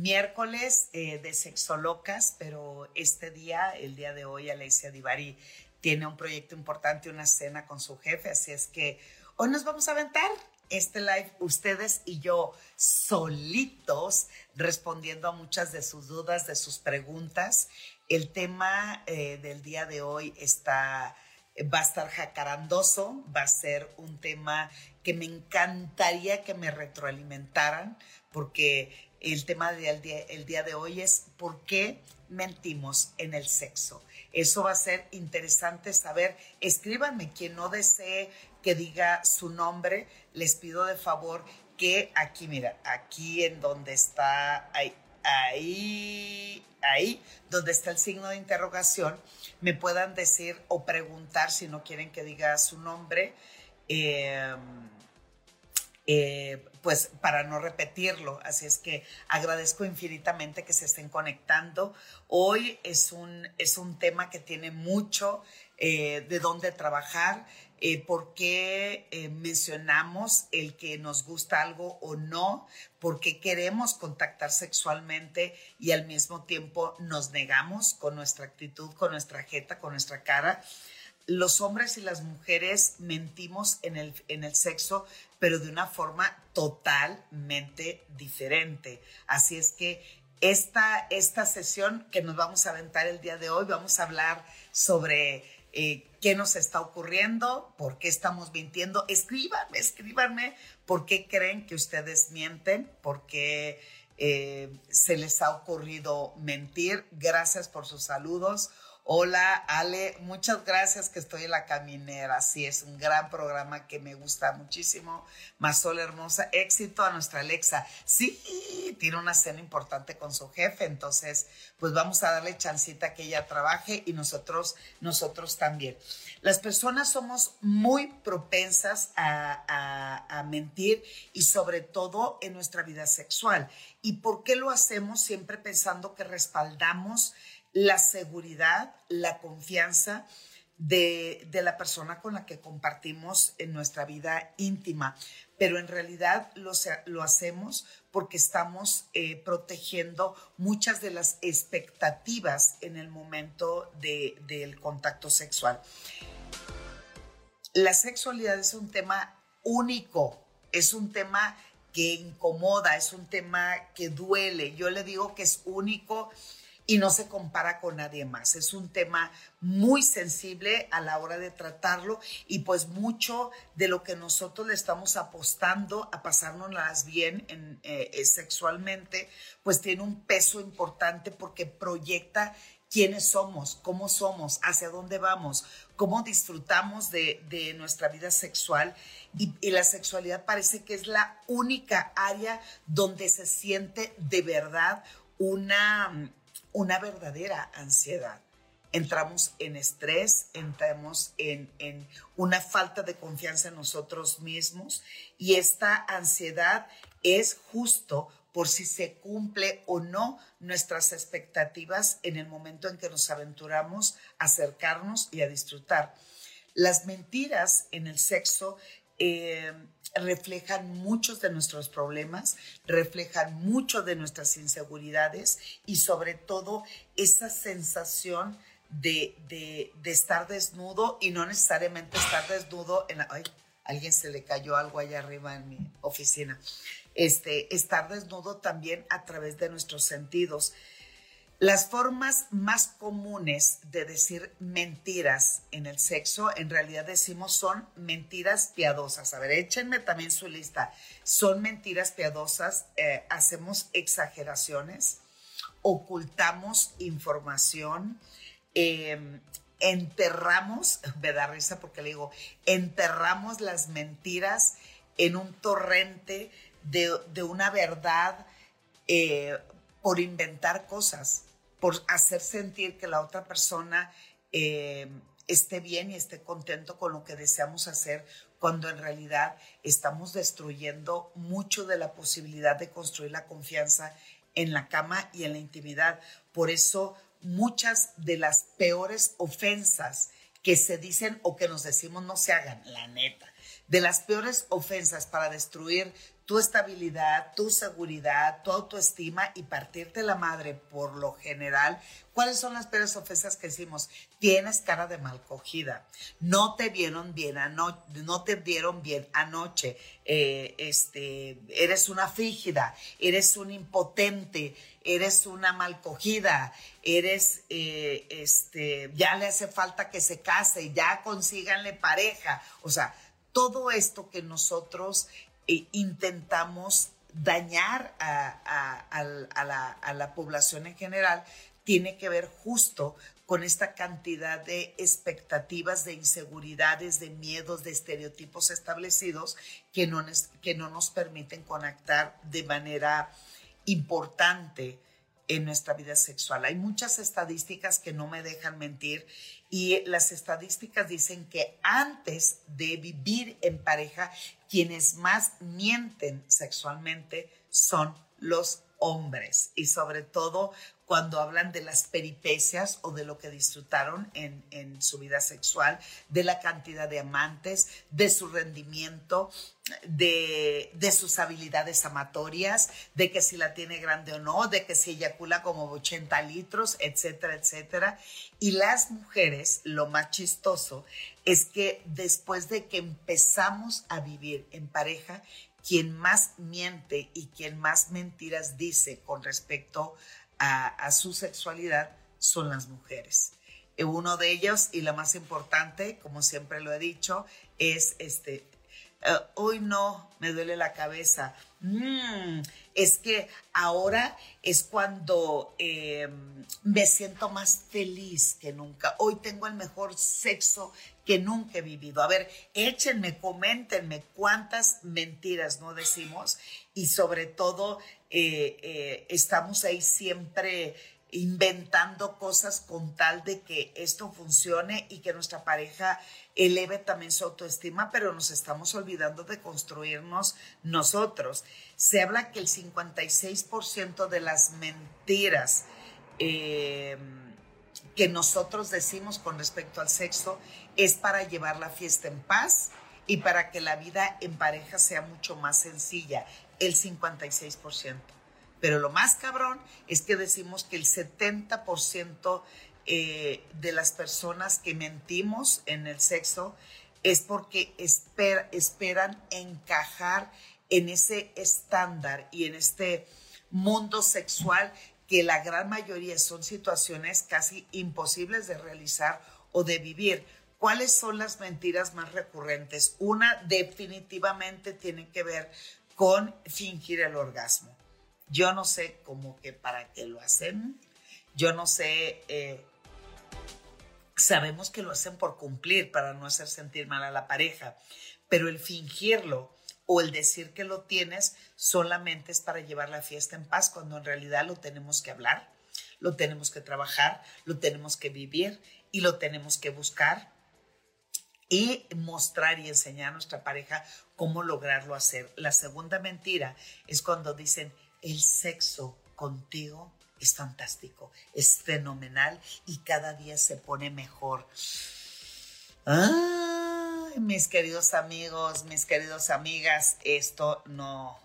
miércoles eh, de Sexolocas, pero este día, el día de hoy, Alessia Divari tiene un proyecto importante, una cena con su jefe, así es que hoy nos vamos a aventar este live, ustedes y yo solitos, respondiendo a muchas de sus dudas, de sus preguntas. El tema eh, del día de hoy está, va a estar jacarandoso, va a ser un tema que me encantaría que me retroalimentaran, porque el tema del día, de hoy es por qué mentimos en el sexo. Eso va a ser interesante saber. Escríbanme quien no desee que diga su nombre, les pido de favor que aquí, mira, aquí en donde está, ahí, ahí, ahí, donde está el signo de interrogación, me puedan decir o preguntar si no quieren que diga su nombre. Eh, eh, pues para no repetirlo. Así es que agradezco infinitamente que se estén conectando. Hoy es un, es un tema que tiene mucho eh, de dónde trabajar, eh, por qué mencionamos el que nos gusta algo o no, por qué queremos contactar sexualmente y al mismo tiempo nos negamos con nuestra actitud, con nuestra jeta, con nuestra cara los hombres y las mujeres mentimos en el, en el sexo, pero de una forma totalmente diferente. Así es que esta, esta sesión que nos vamos a aventar el día de hoy, vamos a hablar sobre eh, qué nos está ocurriendo, por qué estamos mintiendo. Escríbanme, escríbanme por qué creen que ustedes mienten, por qué eh, se les ha ocurrido mentir. Gracias por sus saludos. Hola, Ale, muchas gracias que estoy en la caminera. Sí, es un gran programa que me gusta muchísimo. Masol hermosa, éxito a nuestra Alexa. Sí, tiene una cena importante con su jefe, entonces, pues vamos a darle chancita que ella trabaje y nosotros, nosotros también. Las personas somos muy propensas a, a mentir y sobre todo en nuestra vida sexual. ¿Y por qué lo hacemos? Siempre pensando que respaldamos la seguridad, la confianza de, la persona con la que compartimos en nuestra vida íntima. Pero en realidad lo, lo hacemos porque estamos eh, protegiendo muchas de las expectativas en el momento del contacto sexual. La sexualidad es un tema único, es un tema que incomoda, es un tema que duele. Yo le digo que es único y no se compara con nadie más. Es un tema muy sensible a la hora de tratarlo y pues mucho de lo que nosotros le estamos apostando a pasárnoslas bien en, eh, eh, sexualmente, pues tiene un peso importante porque proyecta quiénes somos, cómo somos, hacia dónde vamos, cómo disfrutamos de, nuestra vida sexual. Y, la sexualidad parece que es la única área donde se siente de verdad una una verdadera ansiedad. Entramos en estrés, entramos en, una falta de confianza en nosotros mismos y esta ansiedad es justo por si se cumple o no nuestras expectativas en el momento en que nos aventuramos a acercarnos y a disfrutar. Las mentiras en el sexo eh, reflejan muchos de nuestros problemas, reflejan mucho de nuestras inseguridades y sobre todo esa sensación de, estar desnudo y no necesariamente estar desnudo en la... Ay, alguien se le cayó algo allá arriba en mi oficina. Este, estar desnudo también a través de nuestros sentidos. Las formas más comunes de decir mentiras en el sexo, en realidad decimos son mentiras piadosas. A ver, échenme también su lista. Son mentiras piadosas, eh, hacemos exageraciones, ocultamos información, em, enterramos, me da risa porque le digo, enterramos las mentiras en un torrente de, una verdad eh, por inventar cosas por hacer sentir que la otra persona eh, esté bien y esté contento con lo que deseamos hacer, cuando en realidad estamos destruyendo mucho de la posibilidad de construir la confianza en la cama y en la intimidad. Por eso muchas de las peores ofensas que se dicen o que nos decimos no se hagan, la neta. De las peores ofensas para destruir tu estabilidad, tu seguridad, tu autoestima y partirte la madre por lo general. ¿Cuáles son las peores ofensas que decimos? Tienes cara de mal cogida, no te vieron bien anoche, no te dieron bien anoche, eh, este, eres una frígida, eres un impotente, eres una mal cogida, eres, eh, este, ya le hace falta que se case, ya consíganle pareja. O sea, todo esto que nosotros eh, intentamos dañar a, la, población en general tiene que ver justo con esta cantidad de expectativas, de inseguridades, de miedos, de estereotipos establecidos que no, que no nos permiten conectar de manera importante en nuestra vida sexual. Hay muchas estadísticas que no me dejan mentir y las estadísticas dicen que antes de vivir en pareja, quienes más mienten sexualmente son los hombres. Y sobre todo cuando hablan de las peripecias o de lo que disfrutaron en, su vida sexual, de la cantidad de amantes, de su rendimiento, de, de, sus habilidades amatorias, de que si la tiene grande o no, de que si eyacula como 80 litros, etcétera, etcétera. Y las mujeres, lo más chistoso es que después de que empezamos a vivir en pareja, quien más miente y quien más mentiras dice con respecto a, su sexualidad son las mujeres. Eh, uno de ellos, y la más importante, como siempre lo he dicho, es este, eh, hoy no, me duele la cabeza. Mm, es que ahora es cuando em, me siento más feliz que nunca. Hoy tengo el mejor sexo que nunca he vivido. A ver, échenme, coméntenme cuántas mentiras no decimos y sobre todo eh, eh, estamos ahí siempre inventando cosas con tal de que esto funcione y que nuestra pareja eleve también su autoestima, pero nos estamos olvidando de construirnos nosotros. Se habla que el 56% de las mentiras eh, que nosotros decimos con respecto al sexo es para llevar la fiesta en paz y para que la vida en pareja sea mucho más sencilla, el 56%. Pero lo más cabrón es que decimos que el 70% eh, de las personas que mentimos en el sexo es porque esperan encajar en ese estándar y en este mundo sexual que la gran mayoría son situaciones casi imposibles de realizar o de vivir. ¿Cuáles son las mentiras más recurrentes? Una definitivamente tiene que ver con fingir el orgasmo. Yo no sé cómo que para qué lo hacen. Yo no sé, eh, sabemos que lo hacen por cumplir, para no hacer sentir mal a la pareja, pero el fingirlo o el decir que lo tienes solamente es para llevar la fiesta en paz, cuando en realidad lo tenemos que hablar, lo tenemos que trabajar, lo tenemos que vivir y lo tenemos que buscar y mostrar y enseñar a nuestra pareja cómo lograrlo hacer. La segunda mentira es cuando dicen, el sexo contigo es fantástico, es fenomenal y cada día se pone mejor. Ay, mis queridos amigos, mis queridas amigas, esto no,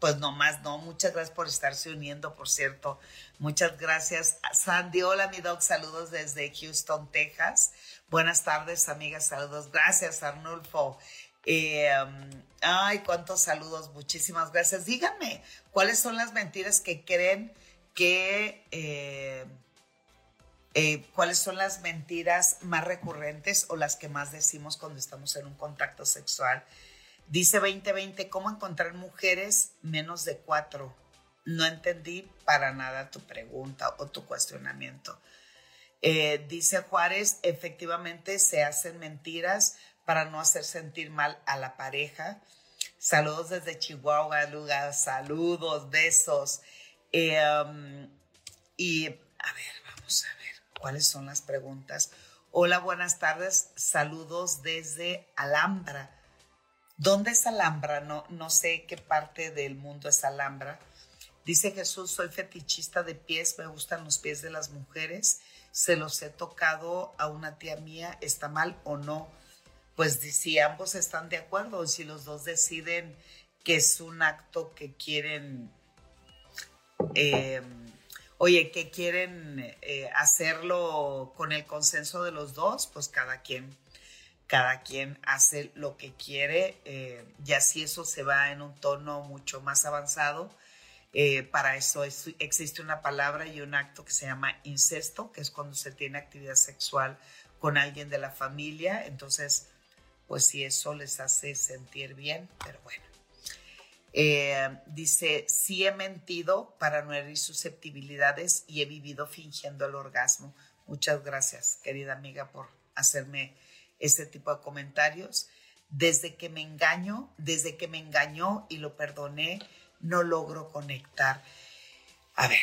pues no más no. Muchas gracias por estarse uniendo, por cierto. Muchas gracias. Sandy, hola mi dog, saludos desde Houston, Texas. Buenas tardes, amigas, saludos. Gracias, Arnulfo. Eh, ay, cuántos saludos, muchísimas gracias. Díganme, ¿cuáles son las mentiras que creen que... Eh, eh, cuáles son las mentiras más recurrentes o las que más decimos cuando estamos en un contacto sexual. Dice 2020, ¿cómo encontrar mujeres menos de cuatro? No entendí para nada tu pregunta o tu cuestionamiento. Dice Juárez, efectivamente se hacen mentiras para no hacer sentir mal a la pareja. Saludos desde Chihuahua, lugar, saludos, besos. Eh, um, y A ver, vamos a ver cuáles son las preguntas. Hola, buenas tardes. Saludos desde Alhambra. ¿Dónde es Alhambra? No, no sé qué parte del mundo es Alhambra. Dice Jesús, soy fetichista de pies, me gustan los pies de las mujeres, se los he tocado a una tía mía, ¿está mal o no? Pues si ambos están de acuerdo, si los dos deciden que es un acto que quieren, eh, oye, que quieren eh, hacerlo con el consenso de los dos, pues cada quien cada quien hace lo que quiere, eh, ya si eso se va en un tono mucho más avanzado, eh, para eso existe una palabra y un acto que se llama incesto, que es cuando se tiene actividad sexual con alguien de la familia, entonces, pues si eso les hace sentir bien, pero bueno. Eh, dice, sí he mentido para no herir susceptibilidades y he vivido fingiendo el orgasmo. Muchas gracias, querida amiga, por hacerme ese tipo de comentarios. Desde que me engaño, desde que me engañó y lo perdoné, no logro conectar. A ver,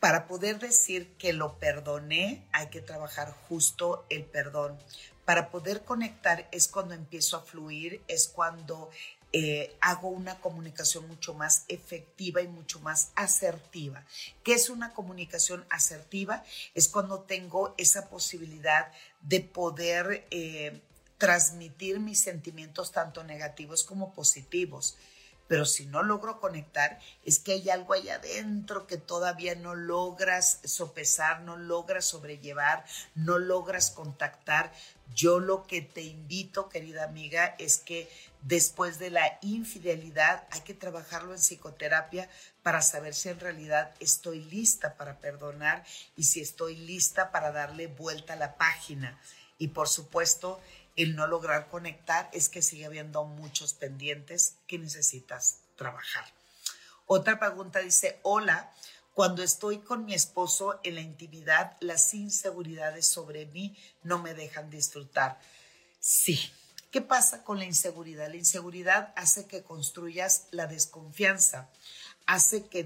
para poder decir que lo perdoné, hay que trabajar justo el perdón. Para poder conectar es cuando empiezo a fluir, es cuando eh, hago una comunicación mucho más efectiva y mucho más asertiva. ¿Qué es una comunicación asertiva? Es cuando tengo esa posibilidad de poder eh, transmitir mis sentimientos tanto negativos como positivos. Pero si no logro conectar, es que hay algo ahí adentro que todavía no logras sopesar, no logras sobrellevar, no logras contactar. Yo lo que te invito, querida amiga, es que después de la infidelidad hay que trabajarlo en psicoterapia para saber si en realidad estoy lista para perdonar y si estoy lista para darle vuelta a la página. Y por supuesto, el no lograr conectar es que sigue habiendo muchos pendientes que necesitas trabajar. Otra pregunta dice, hola, cuando estoy con mi esposo en la intimidad, las inseguridades sobre mí no me dejan disfrutar. Sí. ¿Qué pasa con la inseguridad? La inseguridad hace que construyas la desconfianza, hace que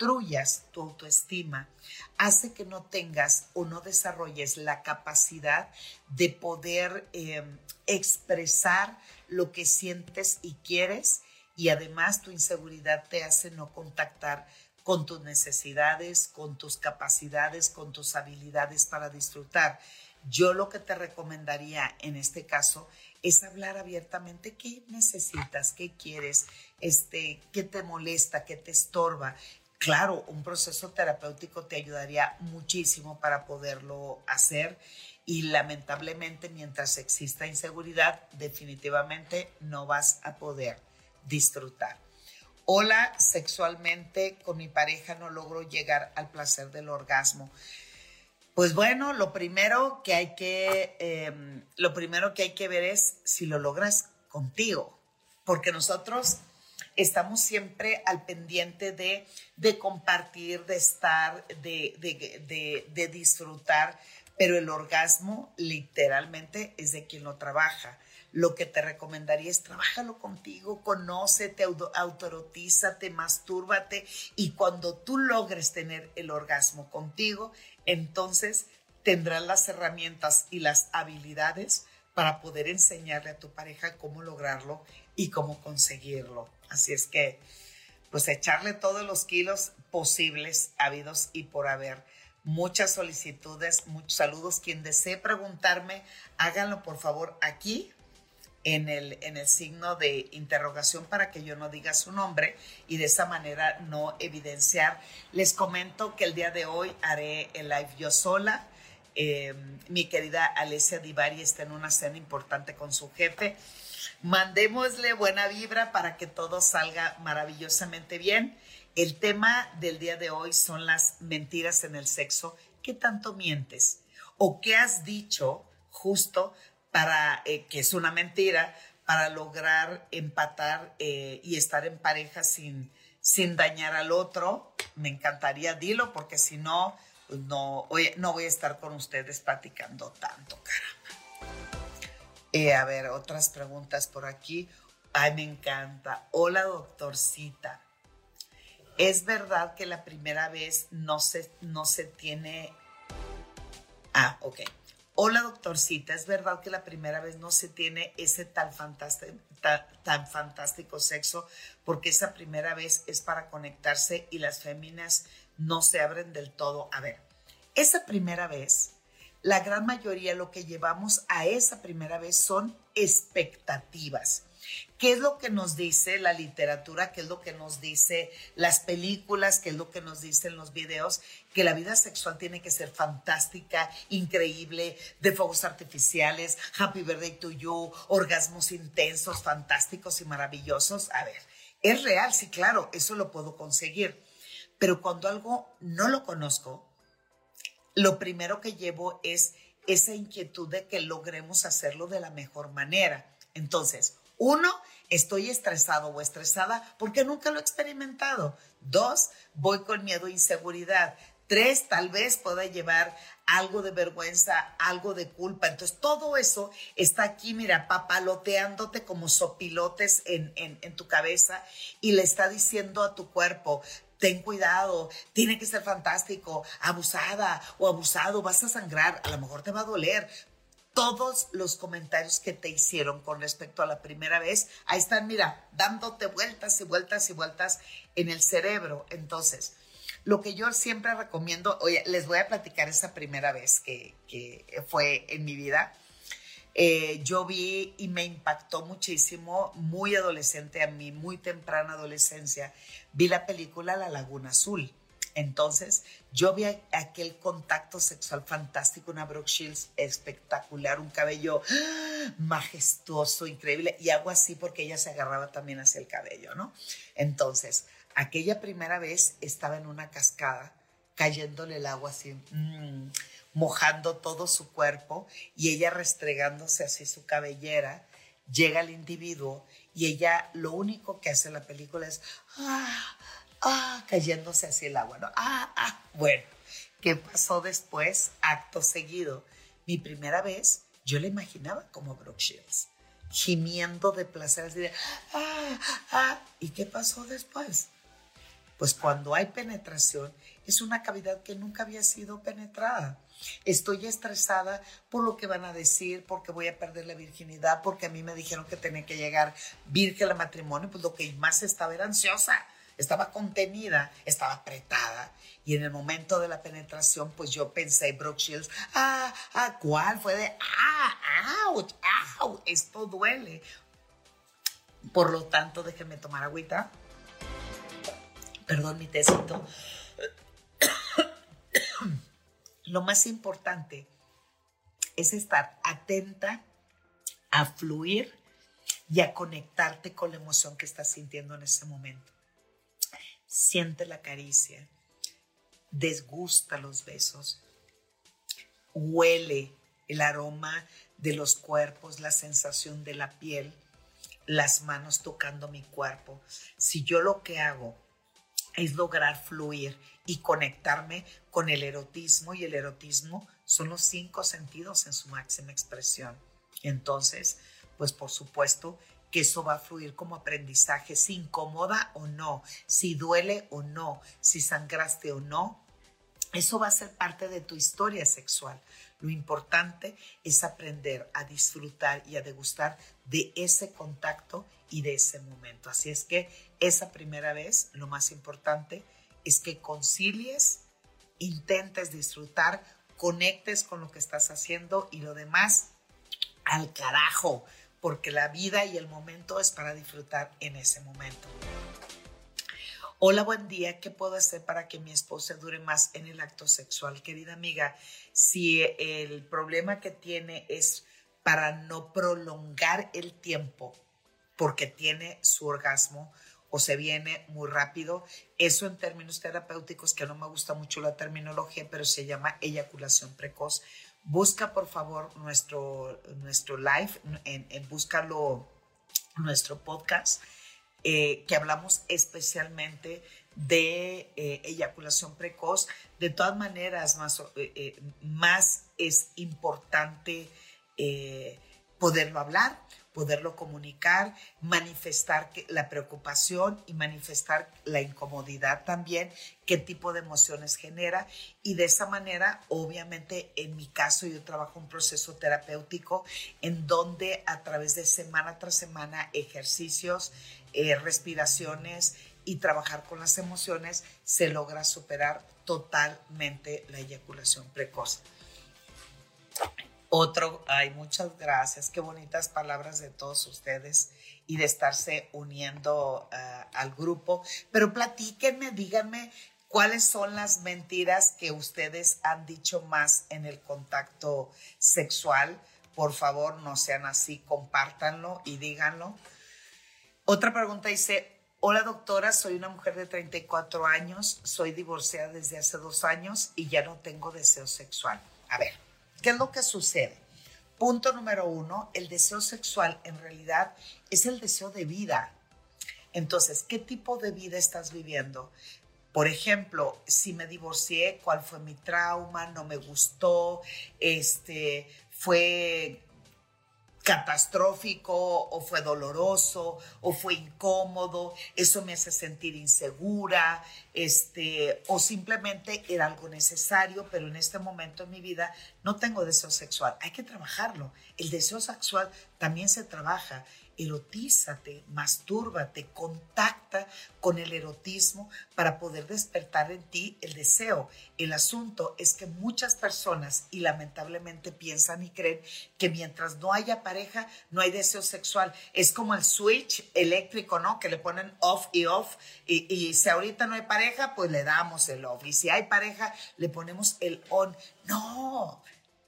destruyas tu autoestima, hace que no tengas o no desarrolles la capacidad de poder em, expresar lo que sientes y quieres y además tu inseguridad te hace no contactar con tus necesidades, con tus capacidades, con tus habilidades para disfrutar. Yo lo que te recomendaría en este caso es hablar abiertamente qué necesitas, qué quieres, este, qué te molesta, qué te estorba. Claro, un proceso terapéutico te ayudaría muchísimo para poderlo hacer y lamentablemente mientras exista inseguridad, definitivamente no vas a poder disfrutar. Hola, sexualmente con mi pareja no logro llegar al placer del orgasmo. Pues bueno, lo primero que hay que, em, lo primero que hay que ver es si lo logras contigo, porque nosotros estamos siempre al pendiente de, de compartir, de estar, de, de, de, disfrutar, pero el orgasmo literalmente es de quien lo trabaja lo que te recomendaría es trabájalo contigo, conócete, autorotízate, mastúrbate y cuando tú logres tener el orgasmo contigo, entonces tendrás las herramientas y las habilidades para poder enseñarle a tu pareja cómo lograrlo y cómo conseguirlo. Así es que, pues echarle todos los kilos posibles, habidos y por haber. Muchas solicitudes, muchos saludos. Quien desee preguntarme, háganlo por favor aquí en el, en el signo de interrogación para que yo no diga su nombre y de esa manera no evidenciar. Les comento que el día de hoy haré el live yo sola. Eh, mi querida Alessia Divari está en una cena importante con su jefe. Mandémosle buena vibra para que todo salga maravillosamente bien. El tema del día de hoy son las mentiras en el sexo. ¿Qué tanto mientes? ¿O qué has dicho justo para, eh, que es una mentira, para lograr empatar eh, y estar en pareja sin, sin dañar al otro. Me encantaría, dilo, porque si no, pues no, no voy a estar con ustedes platicando tanto, caramba. Eh, a ver, otras preguntas por aquí. Ay, me encanta. Hola, doctorcita. Es verdad que la primera vez no se, no se tiene... Ah, ok. Hola doctorcita, es verdad que la primera vez no se tiene ese tan fantástico, tan, fantástico sexo porque esa primera vez es para conectarse y las féminas no se abren del todo. A ver, esa primera vez, la gran mayoría lo que llevamos a esa primera vez son expectativas. ¿Qué es lo que nos dice la literatura? ¿Qué es lo que nos dice las películas? ¿Qué es lo que nos dicen los videos? Que la vida sexual tiene que ser fantástica, increíble, de fuegos artificiales, happy birthday to you, orgasmos intensos, fantásticos y maravillosos. A ver, es real, sí, claro, eso lo puedo conseguir. Pero cuando algo no lo conozco, lo primero que llevo es esa inquietud de que logremos hacerlo de la mejor manera. Entonces, uno, estoy estresado o estresada porque nunca lo he experimentado. Dos, voy con miedo e inseguridad. Tres, tal vez pueda llevar algo de vergüenza, algo de culpa. Entonces, todo eso está aquí, mira, papaloteándote como sopilotes en, en, en tu cabeza y le está diciendo a tu cuerpo, ten cuidado, tiene que ser fantástico, abusada o abusado, vas a sangrar, a lo mejor te va a doler, todos los comentarios que te hicieron con respecto a la primera vez, ahí están, mira, dándote vueltas y vueltas y vueltas en el cerebro. Entonces, lo que yo siempre recomiendo, oye, les voy a platicar esa primera vez que, fue en mi vida. Eh, yo vi y me impactó muchísimo, muy adolescente a mí, muy temprana adolescencia, vi la película La Laguna Azul. Entonces, yo vi aquel contacto sexual fantástico, una Brooke Shields espectacular, un cabello majestuoso, increíble, y hago así porque ella se agarraba también hacia el cabello, ¿no? Entonces, aquella primera vez estaba en una cascada, cayéndole el agua así, mm, mojando todo su cuerpo, y ella restregándose así su cabellera, llega el individuo y ella lo único que hace en la película es, ah, ah, cayéndose hacia el agua, ¿no? Ah, ah, bueno, ¿qué pasó después? Acto seguido. Mi primera vez, yo la imaginaba como Brooke Shields, gimiendo de placer, así de, ah, ah, ¿y qué pasó después? Pues cuando hay penetración, es una cavidad que nunca había sido penetrada. Estoy estresada por lo que van a decir, porque voy a perder la virginidad, porque a mí me dijeron que tenía que llegar virgen al matrimonio, pues lo que más estaba era ansiosa estaba contenida, estaba apretada. Y en el momento de la penetración, pues yo pensé, Brooke Shields, ah, ah, ¿cuál? Fue de, ah, ouch, ouch, esto duele. Por lo tanto, déjenme tomar agüita. Perdón, mi tecito. Lo más importante es estar atenta a fluir y a conectarte con la emoción que estás sintiendo en ese momento siente la caricia, desgusta los besos, huele el aroma de los cuerpos, la sensación de la piel, las manos tocando mi cuerpo. Si yo lo que hago es lograr fluir y conectarme con el erotismo y el erotismo son los cinco sentidos en su máxima expresión. Entonces, pues por supuesto que eso va a fluir como aprendizaje, si incomoda o no, si duele o no, si sangraste o no. Eso va a ser parte de tu historia sexual. Lo importante es aprender a disfrutar y a degustar de ese contacto y de ese momento. Así es que esa primera vez, lo más importante es que concilies, intentes disfrutar, conectes con lo que estás haciendo y lo demás al carajo porque la vida y el momento es para disfrutar en ese momento. Hola, buen día. ¿Qué puedo hacer para que mi esposa dure más en el acto sexual? Querida amiga, si el problema que tiene es para no prolongar el tiempo porque tiene su orgasmo o se viene muy rápido, eso en términos terapéuticos, que no me gusta mucho la terminología, pero se llama eyaculación precoz. Busca por favor nuestro, nuestro live, en, en búscalo nuestro podcast, eh, que hablamos especialmente de eh, eyaculación precoz. De todas maneras, más, eh, más es importante poderlo hablar poderlo comunicar, manifestar la preocupación y manifestar la incomodidad también, qué tipo de emociones genera. Y de esa manera, obviamente, en mi caso, yo trabajo un proceso terapéutico en donde a través de semana tras semana, ejercicios, eh, respiraciones y trabajar con las emociones, se logra superar totalmente la eyaculación precoz. Otro, ay, muchas gracias, qué bonitas palabras de todos ustedes y de estarse uniendo ah, al grupo. Pero platíquenme, díganme cuáles son las mentiras que ustedes han dicho más en el contacto sexual. Por favor, no sean así, compártanlo y díganlo. Otra pregunta dice, hola doctora, soy una mujer de 34 años, soy divorciada desde hace dos años y ya no tengo deseo sexual. A ver. ¿Qué es lo que sucede? Punto número uno, el deseo sexual en realidad es el deseo de vida. Entonces, ¿qué tipo de vida estás viviendo? Por ejemplo, si me divorcié, ¿cuál fue mi trauma? ¿No me gustó? Este, ¿Fue catastrófico o fue doloroso o fue incómodo, eso me hace sentir insegura, este, o simplemente era algo necesario, pero en este momento en mi vida no tengo deseo sexual. Hay que trabajarlo. El deseo sexual también se trabaja erotízate, mastúrbate, contacta con el erotismo para poder despertar en ti el deseo. El asunto es que muchas personas, y lamentablemente piensan y creen que mientras no haya pareja, no hay deseo sexual. Es como el switch eléctrico, ¿no? Que le ponen off y off. Y, si ahorita no hay pareja, pues le damos el off. Y si hay pareja, le ponemos el on. No,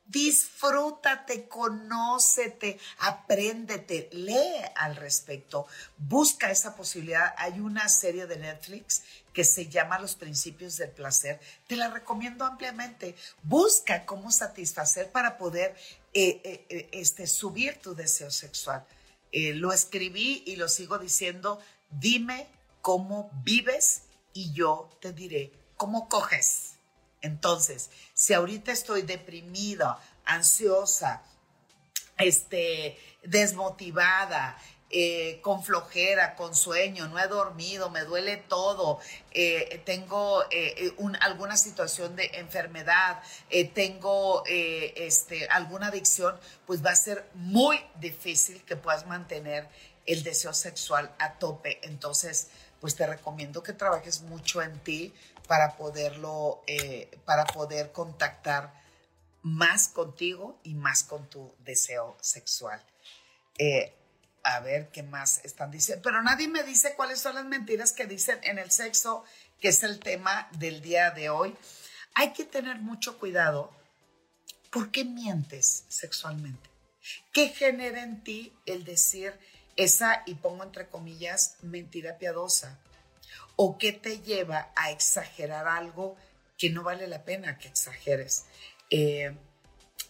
Disfrútate, conócete, apréndete, lee al respecto, busca esa posibilidad. Hay una serie de Netflix que se llama Los Principios del Placer. Te la recomiendo ampliamente. Busca cómo satisfacer para poder eh, eh, eh, este, subir tu deseo sexual. lo escribí y lo sigo diciendo. Dime cómo vives y yo te diré cómo coges. Entonces, si ahorita estoy deprimida, ansiosa, este, desmotivada, eh, con flojera, con sueño, no he dormido, me duele todo, eh, tengo eh, alguna situación de enfermedad, tengo este, alguna adicción, pues va a ser muy difícil que puedas mantener el deseo sexual a tope. Entonces, pues te recomiendo que trabajes mucho en ti para poderlo, eh, para poder contactar más contigo y más con tu deseo sexual. Eh, a ver qué más están diciendo. Pero nadie me dice cuáles son las mentiras que dicen en el sexo, que es el tema del día de hoy. Hay que tener mucho cuidado. ¿Por qué mientes sexualmente? ¿Qué genera en ti el decir esa, y pongo entre comillas, mentira piadosa? ¿O qué te lleva a exagerar algo que no vale la pena que exageres? Eh,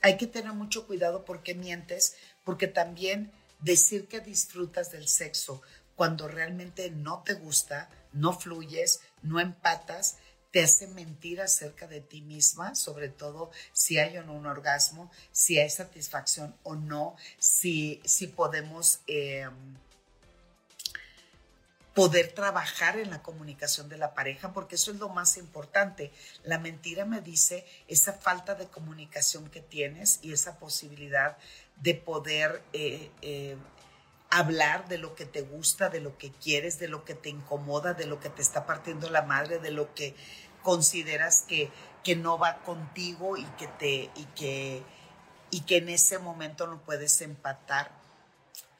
hay que tener mucho cuidado porque mientes, porque también decir que disfrutas del sexo cuando realmente no te gusta, no fluyes, no empatas, te hace mentir acerca de ti misma, sobre todo si hay o no un orgasmo, si hay satisfacción o no, si, si podemos eh, poder trabajar en la comunicación de la pareja, porque eso es lo más importante. La mentira me dice esa falta de comunicación que tienes y esa posibilidad de poder eh, eh, hablar de lo que te gusta, de lo que quieres, de lo que te incomoda, de lo que te está partiendo la madre, de lo que consideras que, que no va contigo y que, te, y, que, y que en ese momento no puedes empatar.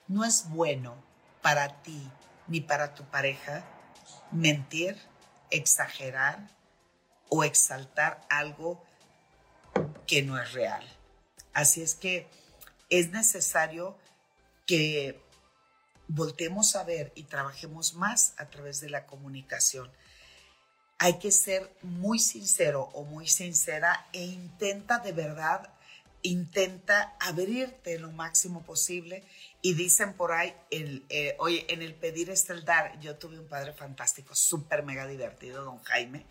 No es bueno para ti ni para tu pareja mentir, exagerar o exaltar algo que no es real. Así es que es necesario que voltemos a ver y trabajemos más a través de la comunicación. Hay que ser muy sincero o muy sincera e intenta de verdad, intenta abrirte lo máximo posible y dicen por ahí, el, eh, oye, en el pedir está el dar. Yo tuve un padre fantástico, súper mega divertido, don Jaime.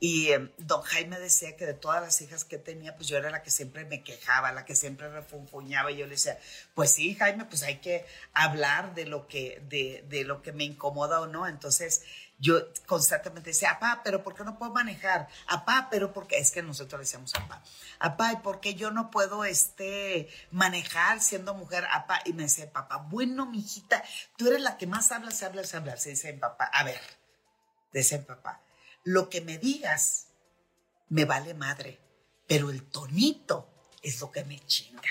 Y em, don Jaime decía que de todas las hijas que tenía, pues yo era la que siempre me quejaba, la que siempre refunfuñaba. Y yo le decía, pues sí, Jaime, pues hay que hablar de lo que, de, de lo que me incomoda o no. Entonces, yo constantemente decía, apá, pero ¿por qué no puedo manejar? Apá, pero porque es que nosotros le decíamos apá. Apá, ¿y por qué yo no puedo este, manejar siendo mujer? Apá, y me decía papá, bueno, mijita, tú eres la que más hablas, hablas, hablas. Se dice papá, a ver, dice papá, lo que me digas me vale madre, pero el tonito es lo que me chinga.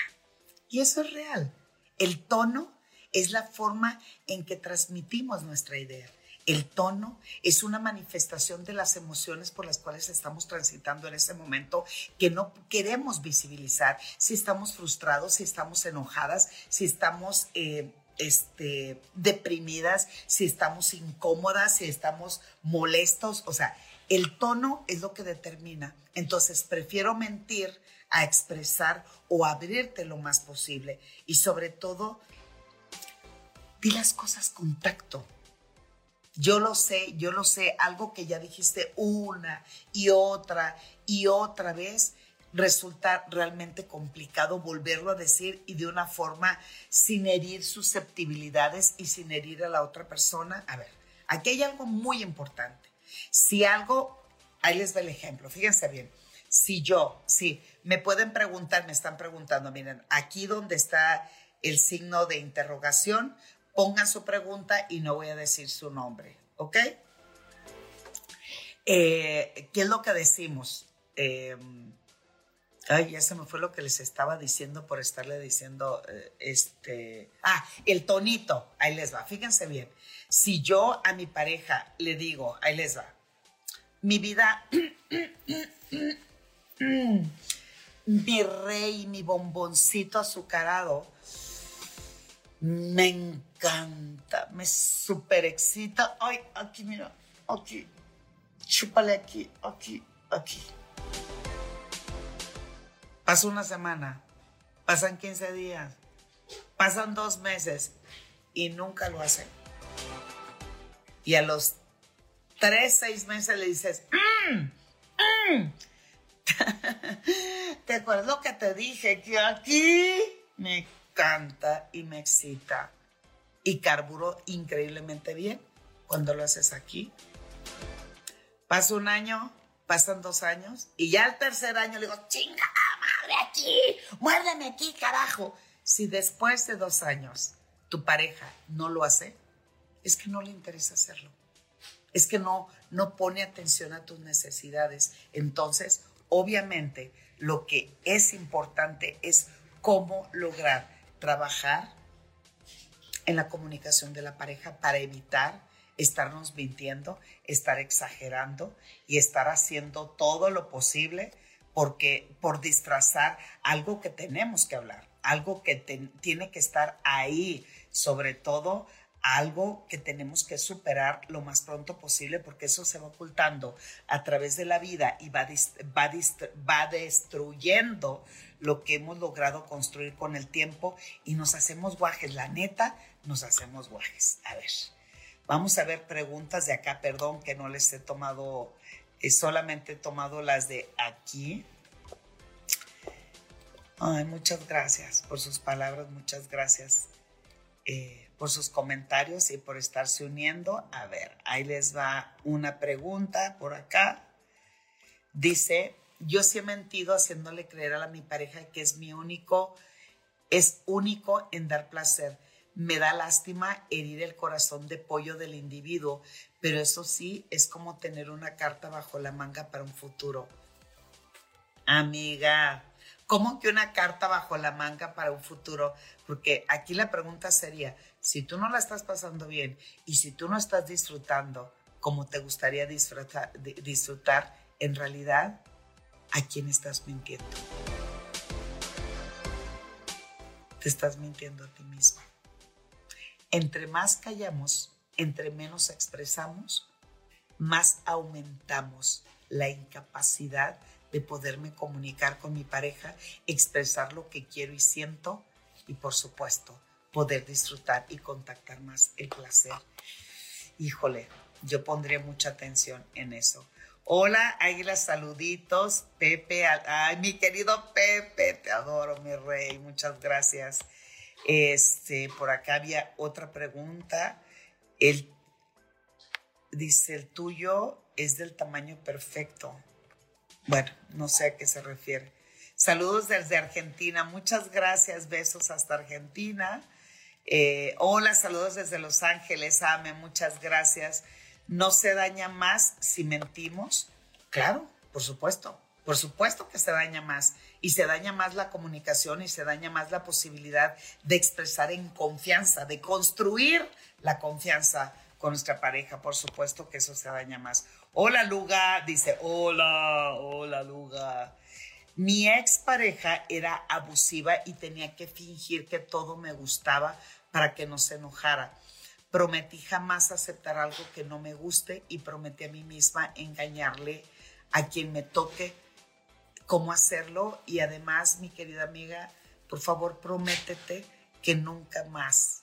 Y eso es real. El tono es la forma en que transmitimos nuestra idea. El tono es una manifestación de las emociones por las cuales estamos transitando en ese momento que no queremos visibilizar. Si estamos frustrados, si estamos enojadas, si estamos eh, este, deprimidas, si estamos incómodas, si estamos molestos. O sea, el tono es lo que determina. Entonces, prefiero mentir a expresar o abrirte lo más posible. Y sobre todo, di las cosas con tacto yo lo sé, yo lo sé, algo que ya dijiste una y otra y otra vez, resulta realmente complicado volverlo a decir y de una forma sin herir susceptibilidades y sin herir a la otra persona. A ver, aquí hay algo muy importante. Si algo, ahí les va el ejemplo, fíjense bien, si yo, si me pueden preguntar, me están preguntando, miren, aquí donde está el signo de interrogación, pongan su pregunta y no voy a decir su nombre, ¿ok? Eh, ¿Qué es lo que decimos? Em, ay, ya se me fue lo que les estaba diciendo por estarle diciendo, eh, este, ah, el tonito, ahí les va, fíjense bien, si yo a mi pareja le digo, ahí les va, mi vida, mi rey, mi bomboncito azucarado, me encanta, me super excita. Ay, aquí, mira, aquí. Chúpale aquí, aquí, aquí. Pasa una semana, pasan 15 días, pasan dos meses y nunca lo hacen. Y a los tres, seis meses le dices, mm, mm". ¿te acuerdas lo que te dije? Que aquí me canta y me excita. Y carburo increíblemente bien cuando lo haces aquí. Pasa un año, pasan dos años, y ya el tercer año le digo, chinga, madre aquí, muérdeme aquí, carajo. Si después de dos años tu pareja no lo hace, es que no le interesa hacerlo. Es que no, no pone atención a tus necesidades. Entonces, obviamente, lo que es importante es cómo lograr trabajar en la comunicación de la pareja para evitar estarnos mintiendo, estar exagerando y estar haciendo todo lo posible porque por disfrazar algo que tenemos que hablar, algo que tiene que estar ahí, sobre todo algo que tenemos que superar lo más pronto posible porque eso se va ocultando a través de la vida y va, va, va destruyendo lo que hemos logrado construir con el tiempo y nos hacemos guajes, la neta, nos hacemos guajes. A ver, vamos a ver preguntas de acá, perdón que no les he tomado, eh, solamente he tomado las de aquí. Ay, muchas gracias por sus palabras, muchas gracias. Eh, por sus comentarios y por estarse uniendo. A ver, ahí les va una pregunta por acá. Dice, yo sí he mentido haciéndole creer a mi pareja que es mi único, es único en dar placer. Me da lástima herir el corazón de pollo del individuo, pero eso sí es como tener una carta bajo la manga para un futuro. Amiga, ¿cómo que una carta bajo la manga para un futuro? Porque aquí la pregunta sería, si tú no la estás pasando bien y si tú no estás disfrutando como te gustaría disfrutar, disfrutar en realidad, ¿a quién estás mintiendo? Te estás mintiendo a ti mismo. Entre más callamos, entre menos expresamos, más aumentamos la incapacidad de poderme comunicar con mi pareja, expresar lo que quiero y siento y por supuesto poder disfrutar y contactar más el placer. Híjole, yo pondría mucha atención en eso, Hola, Águila, saluditos. Pepe, ay, mi querido Pepe, te adoro, mi rey. Muchas gracias. Este, por acá había otra pregunta. El, dice, el tuyo es del tamaño perfecto. Bueno, no sé a qué se refiere. Saludos desde Argentina. Muchas gracias. Besos hasta Argentina. Eh, hola, saludos desde Los Ángeles. Ame, muchas gracias. ¿No se daña más si mentimos? Claro, por supuesto. Por supuesto que se daña más. Y se daña más la comunicación y se daña más la posibilidad de expresar en confianza, de construir la confianza con nuestra pareja. Por supuesto que eso se daña más. Hola, Luga. Dice, hola, hola, Luga. Mi expareja era abusiva y tenía que fingir que todo me gustaba para que no se enojara. Prometí jamás aceptar algo que no me guste y prometí a mí misma engañarle a quien me toque cómo hacerlo y además, mi querida amiga, por favor, prométete que nunca más,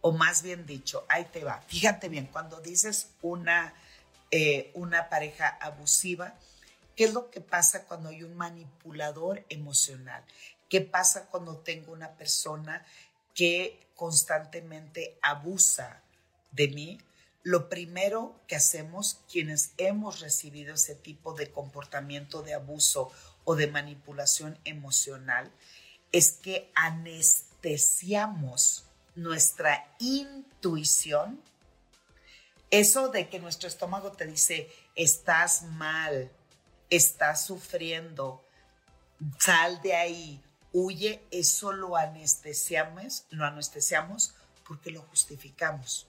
o más bien dicho, ahí te va. Fíjate bien, cuando dices una, eh, una pareja abusiva, ¿qué es lo que pasa cuando hay un manipulador emocional? ¿Qué pasa cuando tengo una persona que constantemente abusa de mí? Lo primero que hacemos quienes hemos recibido ese tipo de comportamiento de abuso o de manipulación emocional es que anestesiamos nuestra intuición. Eso de que nuestro estómago te dice, estás mal, estás sufriendo, sal de ahí, huye, eso lo anestesiamos, lo anestesiamos porque lo justificamos.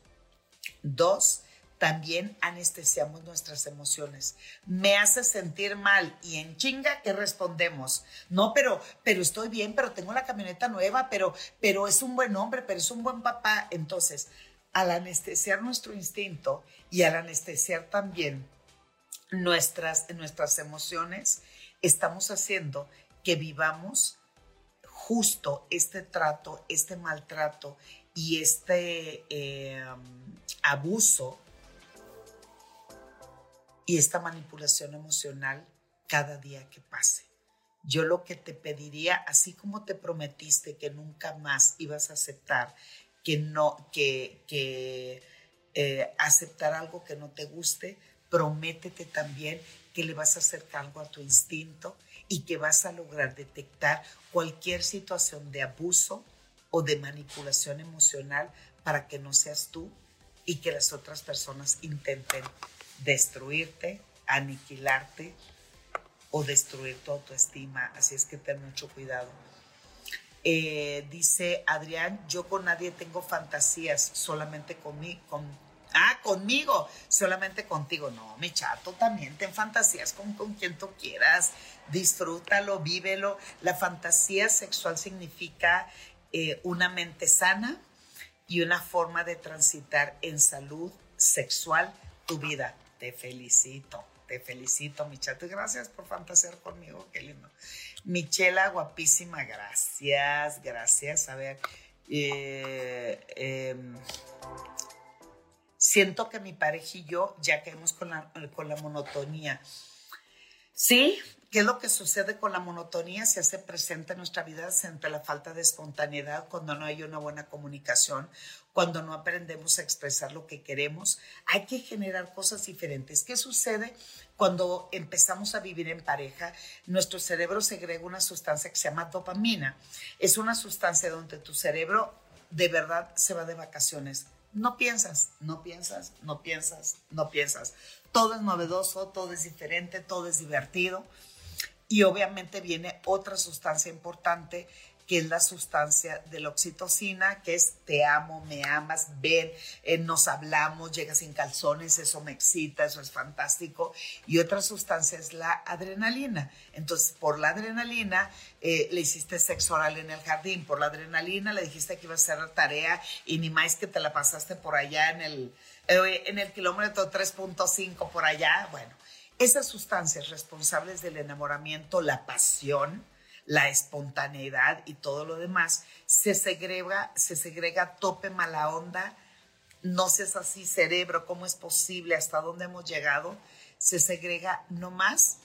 Dos, también anestesiamos nuestras emociones. Me hace sentir mal y en chinga ¿qué respondemos. No, pero pero estoy bien, pero tengo la camioneta nueva, pero pero es un buen hombre, pero es un buen papá. Entonces, al anestesiar nuestro instinto y al anestesiar también nuestras nuestras emociones, estamos haciendo que vivamos justo este trato, este maltrato y este eh, abuso y esta manipulación emocional cada día que pase. Yo lo que te pediría, así como te prometiste que nunca más ibas a aceptar, que no, que, que eh, aceptar algo que no te guste, prométete también que le vas a hacer cargo a tu instinto y que vas a lograr detectar cualquier situación de abuso o de manipulación emocional para que no seas tú y que las otras personas intenten destruirte, aniquilarte o destruir tu autoestima. Así es que ten mucho cuidado. Eh, dice Adrián, yo con nadie tengo fantasías, solamente conmigo. Con, ah, conmigo, solamente contigo. No, mi chato, también ten fantasías con, con quien tú quieras. Disfrútalo, vívelo. La fantasía sexual significa eh, una mente sana y una forma de transitar en salud sexual tu vida. Te felicito, te felicito, mi chato. Gracias por fantasear conmigo, qué lindo. Michela, guapísima, gracias, gracias. A ver, eh, em, siento que mi pareja y yo ya caemos con la, con la monotonía. Sí, ¿Qué es lo que sucede con la monotonía? Se hace presente en nuestra vida entre la falta de espontaneidad, cuando no hay una buena comunicación, cuando no aprendemos a expresar lo que queremos. Hay que generar cosas diferentes. ¿Qué sucede cuando empezamos a vivir en pareja? Nuestro cerebro segrega una sustancia que se llama dopamina. Es una sustancia donde tu cerebro de verdad se va de vacaciones. No piensas, no piensas, no piensas, no piensas. Todo es novedoso, todo es diferente, todo es divertido. Y obviamente viene otra sustancia importante que es la sustancia de la oxitocina, que es te amo, me amas, ven, eh, nos hablamos, llegas sin calzones, eso me excita, eso es fantástico. Y otra sustancia es la adrenalina. Entonces, por la adrenalina eh, le hiciste sexo oral en el jardín, por la adrenalina le dijiste que iba a hacer tarea y ni más que te la pasaste por allá en el, eh, en el kilómetro 3.5 por allá. Bueno, esas sustancias responsables del enamoramiento, la pasión, la espontaneidad y todo lo demás, se segrega, se segrega tope mala onda, no seas así cerebro, ¿cómo es posible? ¿Hasta dónde hemos llegado? se segrega no más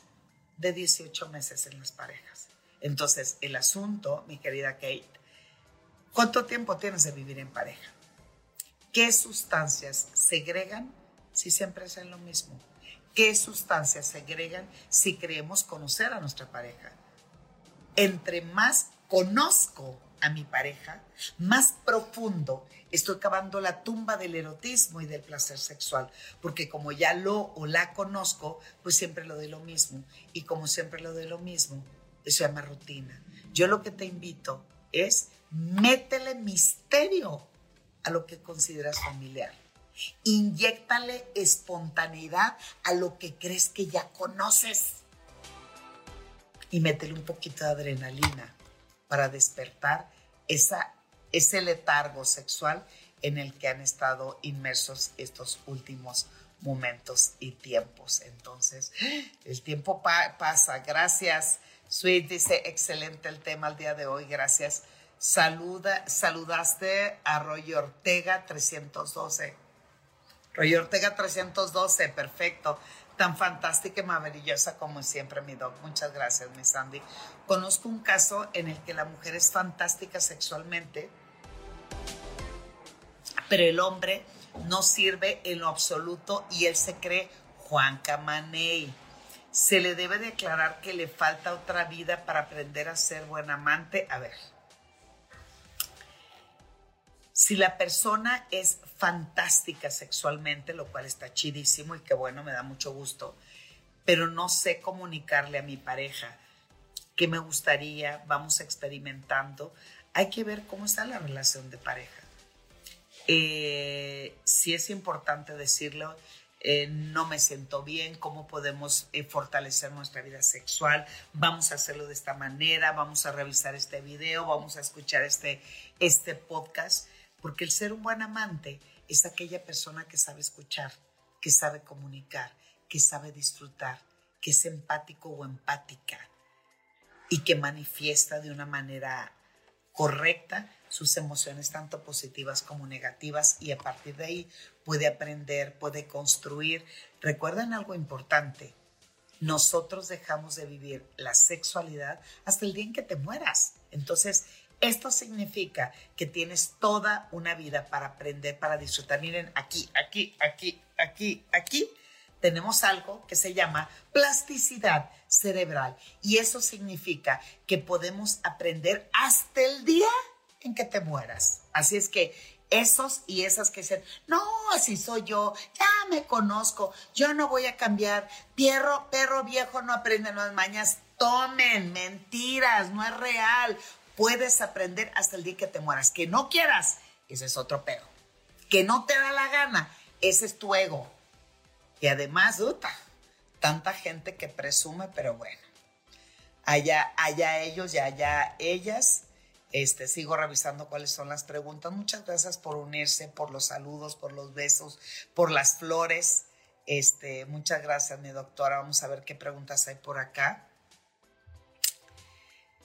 de 18 meses en las parejas. Entonces, el asunto, mi querida Kate, ¿cuánto tiempo tienes de vivir en pareja? ¿Qué sustancias segregan si siempre hacen lo mismo? ¿Qué sustancias segregan si creemos conocer a nuestra pareja? Entre más conozco a mi pareja, más profundo estoy cavando la tumba del erotismo y del placer sexual, porque como ya lo o la conozco, pues siempre lo doy lo mismo. Y como siempre lo doy lo mismo, eso se llama rutina. Yo lo que te invito es métele misterio a lo que consideras familiar. Inyéctale espontaneidad a lo que crees que ya conoces. Y métele un poquito de adrenalina para despertar esa, ese letargo sexual en el que han estado inmersos estos últimos momentos y tiempos. Entonces, el tiempo pasa. Gracias, Sweet. Dice, excelente el tema el día de hoy. Gracias. Saluda, saludaste a Roy Ortega 312. Roy Ortega 312, perfecto tan fantástica y maravillosa como siempre, mi doc. Muchas gracias, mi Sandy. Conozco un caso en el que la mujer es fantástica sexualmente, pero el hombre no sirve en lo absoluto y él se cree Juan Camaney. Se le debe declarar que le falta otra vida para aprender a ser buen amante. A ver, si la persona es fantástica sexualmente, lo cual está chidísimo y que bueno, me da mucho gusto, pero no sé comunicarle a mi pareja que me gustaría, vamos experimentando, hay que ver cómo está la relación de pareja. Eh, si es importante decirlo, eh, no me siento bien, cómo podemos eh, fortalecer nuestra vida sexual, vamos a hacerlo de esta manera, vamos a revisar este video, vamos a escuchar este, este podcast porque el ser un buen amante es aquella persona que sabe escuchar, que sabe comunicar, que sabe disfrutar, que es empático o empática y que manifiesta de una manera correcta sus emociones tanto positivas como negativas y a partir de ahí puede aprender, puede construir. Recuerden algo importante, nosotros dejamos de vivir la sexualidad hasta el día en que te mueras. Entonces, esto significa que tienes toda una vida para aprender, para disfrutar. Miren, aquí, aquí, aquí, aquí, aquí tenemos algo que se llama plasticidad cerebral. Y eso significa que podemos aprender hasta el día en que te mueras. Así es que esos y esas que dicen, no, así soy yo, ya me conozco, yo no voy a cambiar, perro, perro viejo no aprende nuevas mañas, tomen, mentiras, no es real puedes aprender hasta el día que te mueras. Que no quieras, ese es otro pedo. Que no te da la gana, ese es tu ego. Y además, tanta gente que presume, pero bueno, allá, allá ellos y allá ellas. Este, sigo revisando cuáles son las preguntas. Muchas gracias por unirse, por los saludos, por los besos, por las flores. Este, muchas gracias, mi doctora. Vamos a ver qué preguntas hay por acá.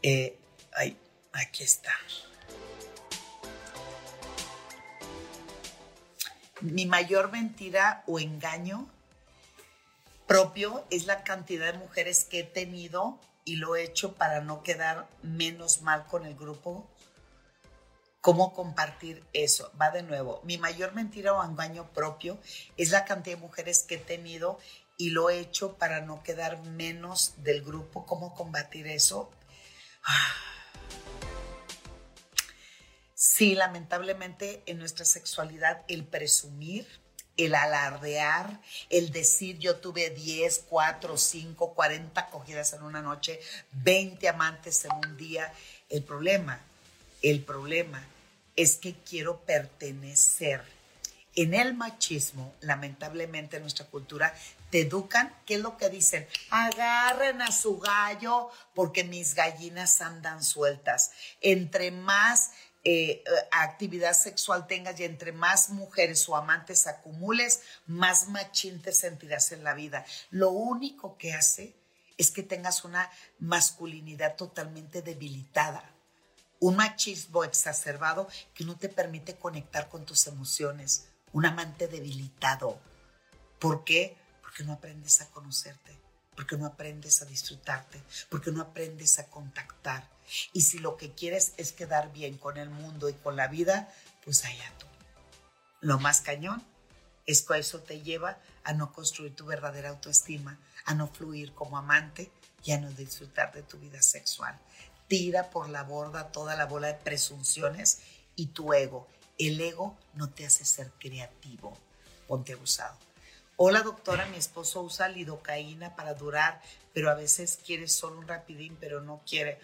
Eh, ay, Aquí está. Mi mayor mentira o engaño propio es la cantidad de mujeres que he tenido y lo he hecho para no quedar menos mal con el grupo. ¿Cómo compartir eso? Va de nuevo. Mi mayor mentira o engaño propio es la cantidad de mujeres que he tenido y lo he hecho para no quedar menos del grupo. ¿Cómo combatir eso? Ah Sí, lamentablemente en nuestra sexualidad el presumir, el alardear, el decir yo tuve 10, 4, 5, 40 cogidas en una noche, 20 amantes en un día. El problema, el problema es que quiero pertenecer. En el machismo, lamentablemente en nuestra cultura, te educan, ¿qué es lo que dicen? Agarren a su gallo porque mis gallinas andan sueltas. Entre más eh, actividad sexual tengas y entre más mujeres o amantes acumules, más machín te sentirás en la vida. Lo único que hace es que tengas una masculinidad totalmente debilitada, un machismo exacerbado que no te permite conectar con tus emociones, un amante debilitado. ¿Por qué? Porque no aprendes a conocerte, porque no aprendes a disfrutarte, porque no aprendes a contactar. Y si lo que quieres es quedar bien con el mundo y con la vida, pues allá tú. Lo más cañón es que eso te lleva a no construir tu verdadera autoestima, a no fluir como amante y a no disfrutar de tu vida sexual. Tira por la borda toda la bola de presunciones y tu ego. El ego no te hace ser creativo. Ponte abusado. Hola doctora, mi esposo usa lidocaína para durar, pero a veces quiere solo un rapidín, pero no quiere.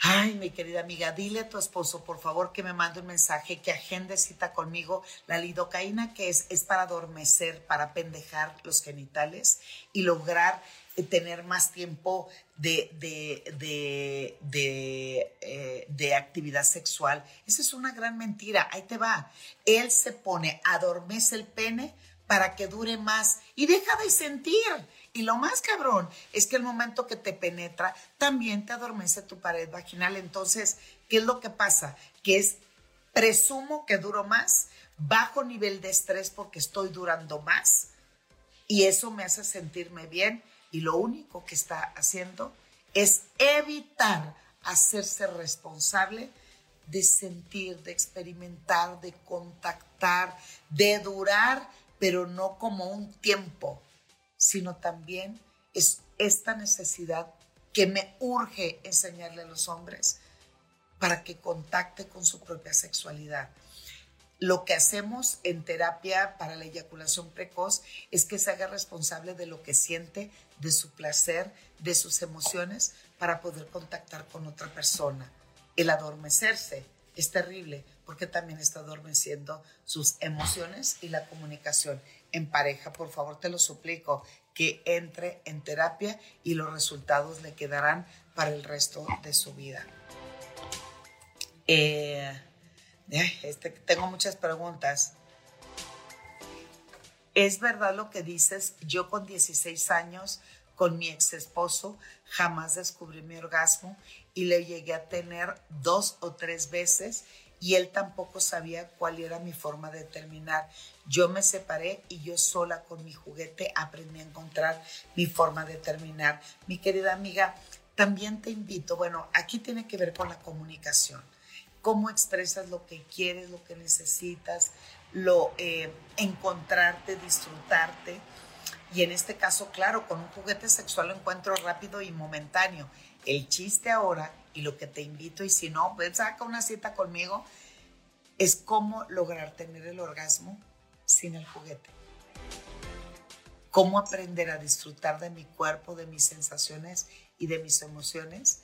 Ay, mi querida amiga, dile a tu esposo, por favor, que me mande un mensaje, que agende cita conmigo. La lidocaína que es, es para adormecer, para pendejar los genitales y lograr eh, tener más tiempo de, de, eh, de, actividad sexual. Esa es una gran mentira. Ahí te va. Él se pone, adormece el pene para que dure más y deja de sentir. Y lo más cabrón es que el momento que te penetra también te adormece tu pared vaginal. Entonces, ¿qué es lo que pasa? Que es, presumo que duro más, bajo nivel de estrés porque estoy durando más y eso me hace sentirme bien y lo único que está haciendo es evitar hacerse responsable de sentir, de experimentar, de contactar, de durar, pero no como un tiempo, sino también es esta necesidad que me urge enseñarle a los hombres para que contacte con su propia sexualidad. Lo que hacemos en terapia para la eyaculación precoz es que se haga responsable de lo que siente, de su placer, de sus emociones, para poder contactar con otra persona. El adormecerse es terrible porque también está adormeciendo sus emociones y la comunicación en pareja. Por favor, te lo suplico, que entre en terapia y los resultados le quedarán para el resto de su vida. Eh, este, tengo muchas preguntas. ¿Es verdad lo que dices? Yo con 16 años, con mi ex esposo, jamás descubrí mi orgasmo y le llegué a tener dos o tres veces y él tampoco sabía cuál era mi forma de terminar. Yo me separé y yo sola con mi juguete aprendí a encontrar mi forma de terminar. Mi querida amiga, también te invito, bueno, aquí tiene que ver con la comunicación. Cómo expresas lo que quieres, lo que necesitas, lo eh, encontrarte, disfrutarte. Y en este caso, claro, con un juguete sexual lo encuentro rápido y momentáneo. El chiste ahora, y lo que te invito, y si no, pues saca una cita conmigo, es cómo lograr tener el orgasmo sin el juguete. Cómo aprender a disfrutar de mi cuerpo, de mis sensaciones y de mis emociones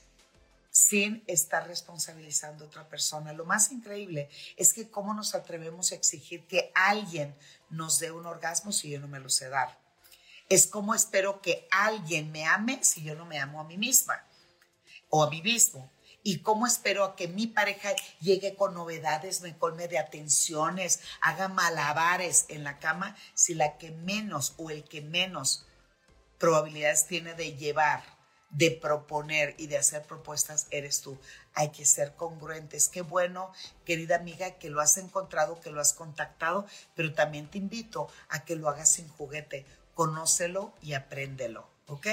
sin estar responsabilizando a otra persona. Lo más increíble es que cómo nos atrevemos a exigir que alguien nos dé un orgasmo si yo no me lo sé dar. Es como espero que alguien me ame si yo no me amo a mí misma o a mí mismo. ¿Y cómo espero a que mi pareja llegue con novedades, me colme de atenciones, haga malabares en la cama si la que menos o el que menos probabilidades tiene de llevar, de proponer y de hacer propuestas eres tú? Hay que ser congruentes. Qué bueno, querida amiga, que lo has encontrado, que lo has contactado, pero también te invito a que lo hagas sin juguete. Conócelo y apréndelo, ¿ok?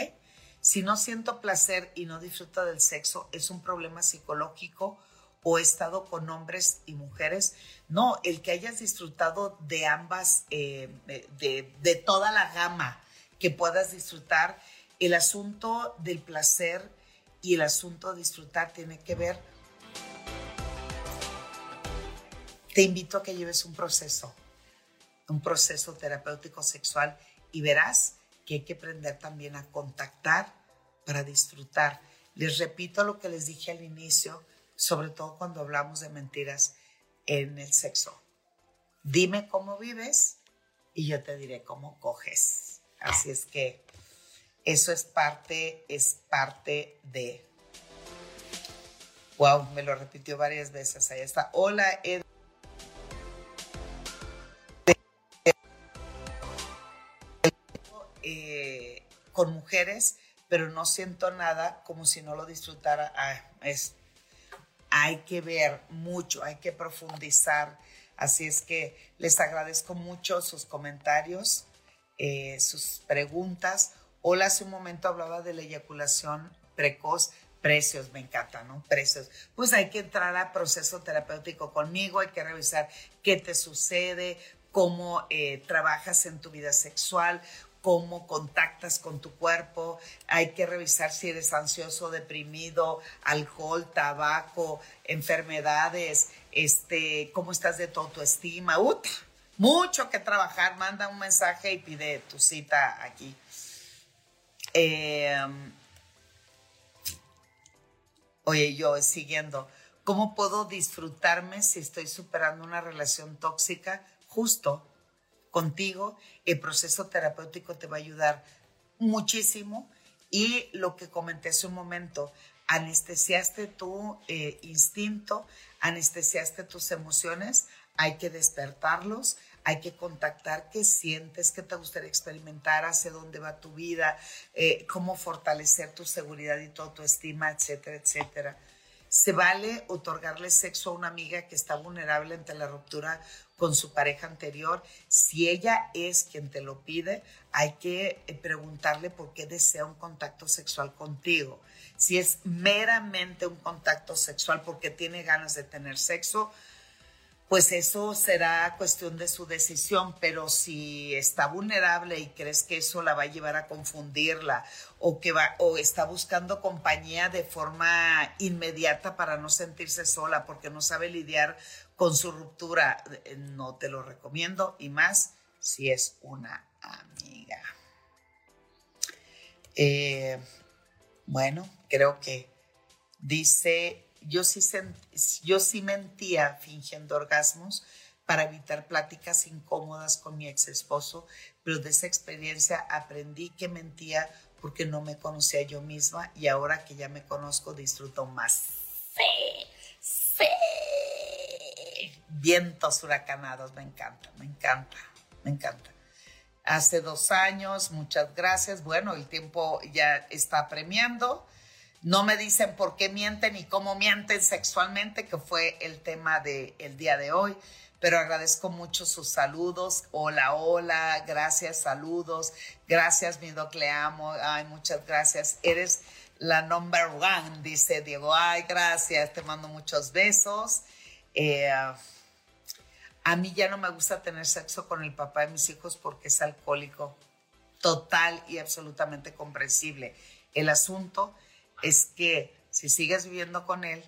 Si no siento placer y no disfruto del sexo, ¿es un problema psicológico o he estado con hombres y mujeres? No, el que hayas disfrutado de ambas, eh, de, de toda la gama que puedas disfrutar, el asunto del placer y el asunto de disfrutar tiene que ver. Te invito a que lleves un proceso, un proceso terapéutico sexual y verás que hay que aprender también a contactar para disfrutar. Les repito lo que les dije al inicio, sobre todo cuando hablamos de mentiras en el sexo. Dime cómo vives y yo te diré cómo coges. Así es que eso es parte, es parte de. Wow, me lo repitió varias veces. Ahí está. Hola, Ed. Con mujeres pero no siento nada como si no lo disfrutara. Ah, es, hay que ver mucho, hay que profundizar. Así es que les agradezco mucho sus comentarios eh, sus preguntas. Hola, hace un momento hablaba de la eyaculación precoz. Precios, me encanta, ¿no? Precios. Pues hay que entrar al proceso terapéutico conmigo, hay que revisar qué te sucede, cómo eh, trabajas en tu vida sexual, cómo contactas con tu cuerpo, hay que revisar si eres ansioso, deprimido, alcohol, tabaco, enfermedades, este, cómo estás de tu autoestima. mucho que trabajar, manda un mensaje y pide tu cita aquí. Em, oye, yo siguiendo, ¿cómo puedo disfrutarme si estoy superando una relación tóxica? Justo contigo, el proceso terapéutico te va a ayudar muchísimo y lo que comenté hace un momento, anestesiaste tu eh, instinto, anestesiaste tus emociones, hay que despertarlos, hay que contactar qué sientes, qué te gustaría experimentar, hacia dónde va tu vida, eh, cómo fortalecer tu seguridad y tu autoestima, etcétera, etcétera. Se vale otorgarle sexo a una amiga que está vulnerable ante la ruptura con su pareja anterior. Si ella es quien te lo pide, hay que eh, preguntarle por qué desea un contacto sexual contigo. Si es meramente un contacto sexual porque tiene ganas de tener sexo, pues eso será cuestión de su decisión, pero si está vulnerable y crees que eso la va a llevar a confundirla o que va o está buscando compañía de forma inmediata para no sentirse sola porque no sabe lidiar con su ruptura, eh, no te lo recomiendo y más si es una amiga. Eh, bueno, creo que dice yo sí, yo sí mentía fingiendo orgasmos para evitar pláticas incómodas con mi ex esposo, pero de esa experiencia aprendí que mentía porque no me conocía yo misma y ahora que ya me conozco disfruto más. Sí, sí. Vientos huracanados, me encanta, me encanta, me encanta. Hace dos años, muchas gracias. Bueno, el tiempo ya está premiando. No me dicen por qué mienten y cómo mienten sexualmente, que fue el tema del el día de hoy, pero agradezco mucho sus saludos. Hola, hola, gracias, saludos. Gracias, mi doc, le amo. Ay, muchas gracias. Eres la number one, dice Diego. Ay, gracias, te mando muchos besos. Eh, a mí ya no me gusta tener sexo con el papá de mis hijos porque es alcohólico. Total y absolutamente comprensible. El asunto es que si sigues viviendo con él,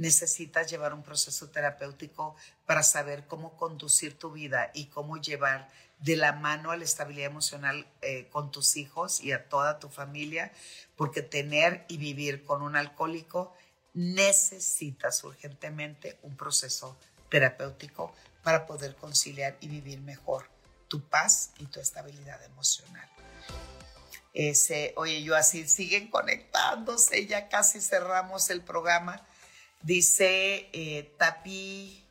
necesitas llevar un proceso terapéutico para saber cómo conducir tu vida y cómo llevar de la mano a la estabilidad emocional eh, con tus hijos y a toda tu familia, porque tener y vivir con un alcohólico necesitas urgentemente un proceso terapéutico para poder conciliar y vivir mejor tu paz y tu estabilidad emocional. Ese, oye, yo así siguen conectándose, ya casi cerramos el programa. Dice eh, Tapi,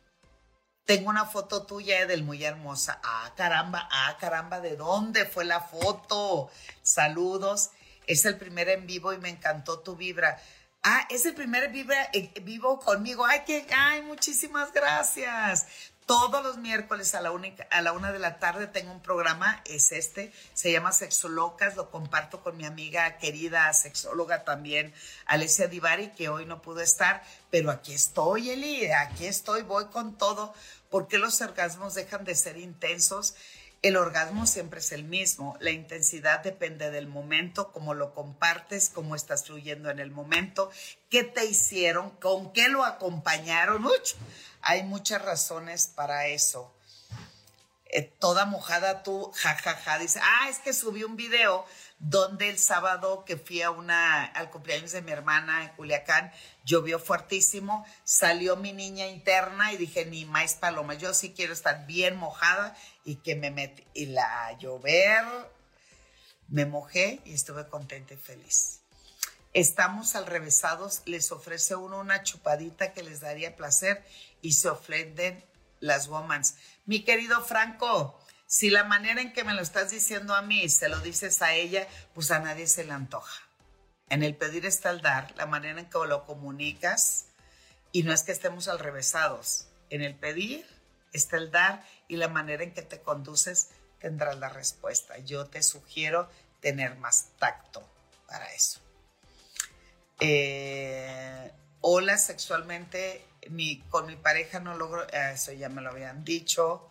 tengo una foto tuya del muy hermosa. Ah, caramba, ah, caramba, ¿de dónde fue la foto? Saludos. Es el primer en vivo y me encantó tu vibra. Ah, es el primer vibra, eh, vivo conmigo. Ay, que, ay, muchísimas gracias. Todos los miércoles a la, una de la tarde tengo un programa, es este, se llama Sexolocas, lo comparto con mi amiga querida sexóloga también, Alessia Divari, que hoy no pudo estar, pero aquí estoy, Eli, aquí estoy, voy con todo, porque los orgasmos dejan de ser intensos. El orgasmo siempre es el mismo, la intensidad depende del momento, cómo lo compartes, cómo estás fluyendo en el momento, qué te hicieron, con qué lo acompañaron. mucho hay muchas razones para eso. Eh, toda mojada tú, jajaja, ja, ja, dice, ah, es que subí un video donde el sábado que fui a una, al cumpleaños de mi hermana en Culiacán, llovió fuertísimo, salió mi niña interna y dije, ni más paloma, yo sí quiero estar bien mojada y que me metí, y la llover, me mojé y estuve contenta y feliz. Estamos al revesados, les ofrece uno una chupadita que les daría placer y se ofenden las womans. Mi querido Franco, si la manera en que me lo estás diciendo a mí se lo dices a ella, pues a nadie se le antoja. En el pedir está el dar, la manera en que lo comunicas, y no es que estemos al revesados. En el pedir está el dar y la manera en que te conduces tendrás la respuesta. Yo te sugiero tener más tacto para eso. Eh, hola, sexualmente con mi pareja no logro, eso ya me lo habían dicho.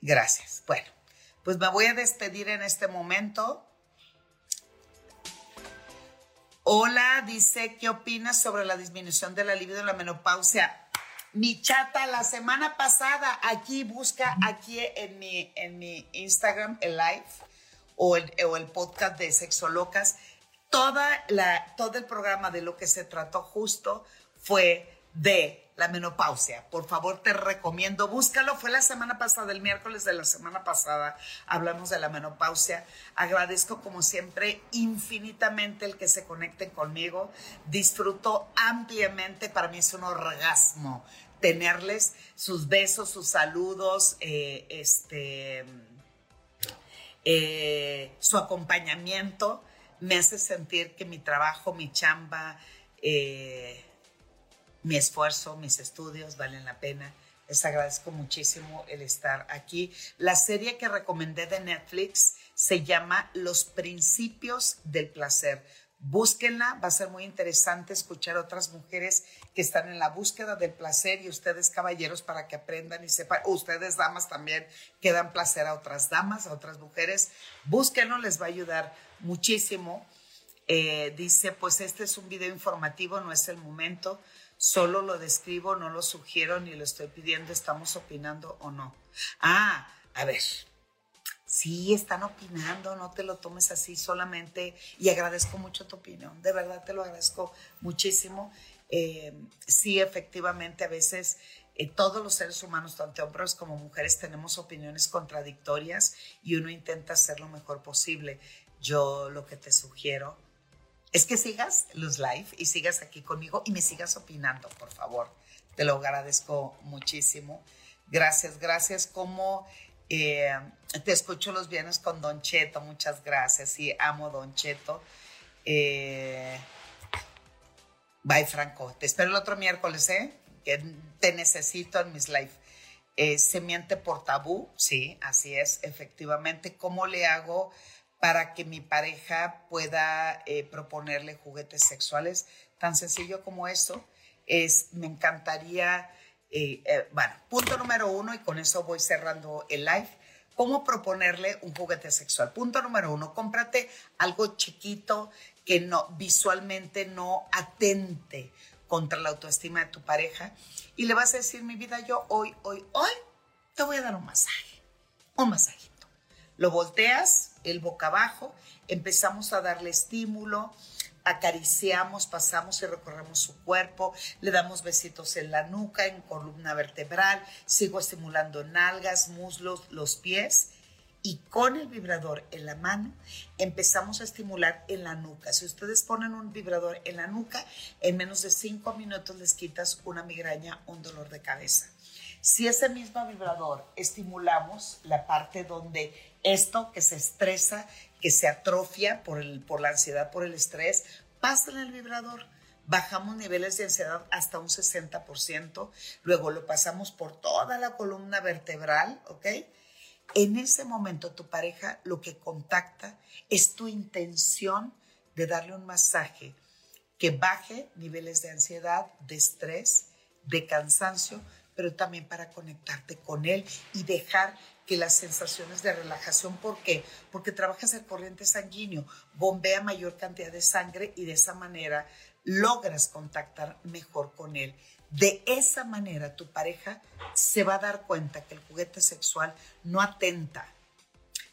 Gracias. Bueno, pues me voy a despedir en este momento. Hola, dice, ¿qué opinas sobre la disminución de la libido en la menopausia? Mi chata, la semana pasada, aquí busca, aquí en mi, en mi Instagram, el live o el, o el podcast de Sexolocas, toda todo el programa de lo que se trató justo fue de la menopausia. Por favor, te recomiendo, búscalo. Fue la semana pasada, el miércoles de la semana pasada, hablamos de la menopausia. Agradezco, como siempre, infinitamente el que se conecten conmigo. Disfruto ampliamente. Para mí es un orgasmo tenerles sus besos, sus saludos, eh, este, eh, su acompañamiento. Me hace sentir que mi trabajo, mi chamba, eh, mi esfuerzo, mis estudios valen la pena. Les agradezco muchísimo el estar aquí. La serie que recomendé de Netflix se llama Los Principios del Placer. Búsquenla, va a ser muy interesante escuchar a otras mujeres que están en la búsqueda del placer y ustedes caballeros para que aprendan y sepan, ustedes damas también que dan placer a otras damas, a otras mujeres. Búsquenlo, les va a ayudar muchísimo. Eh, dice, pues este es un video informativo, no es el momento. Solo lo describo, no lo sugiero ni lo estoy pidiendo, estamos opinando o no. Ah, a ver. Sí, están opinando, no te lo tomes así solamente. Y agradezco mucho tu opinión, de verdad te lo agradezco muchísimo. Eh, sí, efectivamente, a veces eh, todos los seres humanos, tanto hombres como mujeres, tenemos opiniones contradictorias y uno intenta hacer lo mejor posible. Yo lo que te sugiero es que sigas los live y sigas aquí conmigo y me sigas opinando, por favor. Te lo agradezco muchísimo. Gracias, gracias. Como eh, te escucho los viernes con Don Cheto, muchas gracias. Sí, amo Don Cheto. Eh, bye, Franco. Te espero el otro miércoles, ¿eh? Que te necesito en mis live. Eh, se miente por tabú, sí, así es, efectivamente. ¿Cómo le hago? para que mi pareja pueda eh, proponerle juguetes sexuales. Tan sencillo como eso. Es, me encantaría, eh, bueno, punto número uno, y con eso voy cerrando el live. ¿Cómo proponerle un juguete sexual? Punto número uno, cómprate algo chiquito que no, visualmente no atente contra la autoestima de tu pareja y le vas a decir, mi vida, yo hoy, hoy, hoy te voy a dar un masaje, un masaje lo volteas, el boca abajo, empezamos a darle estímulo, acariciamos, pasamos y recorremos su cuerpo, le damos besitos en la nuca, en columna vertebral, sigo estimulando nalgas, muslos, los pies y con el vibrador en la mano empezamos a estimular en la nuca. Si ustedes ponen un vibrador en la nuca, en menos de cinco minutos les quitas una migraña, un dolor de cabeza. Si ese mismo vibrador estimulamos la parte donde esto que se estresa, que se atrofia por, el, por la ansiedad, por el estrés, pasa en el vibrador. Bajamos niveles de ansiedad hasta un 60%, luego lo pasamos por toda la columna vertebral, ¿ok? En ese momento tu pareja lo que contacta es tu intención de darle un masaje que baje niveles de ansiedad, de estrés, de cansancio, pero también para conectarte con él y dejar que las sensaciones de relajación, ¿por qué? Porque trabajas el corriente sanguíneo, bombea mayor cantidad de sangre y de esa manera logras contactar mejor con él. De esa manera tu pareja se va a dar cuenta que el juguete sexual no atenta,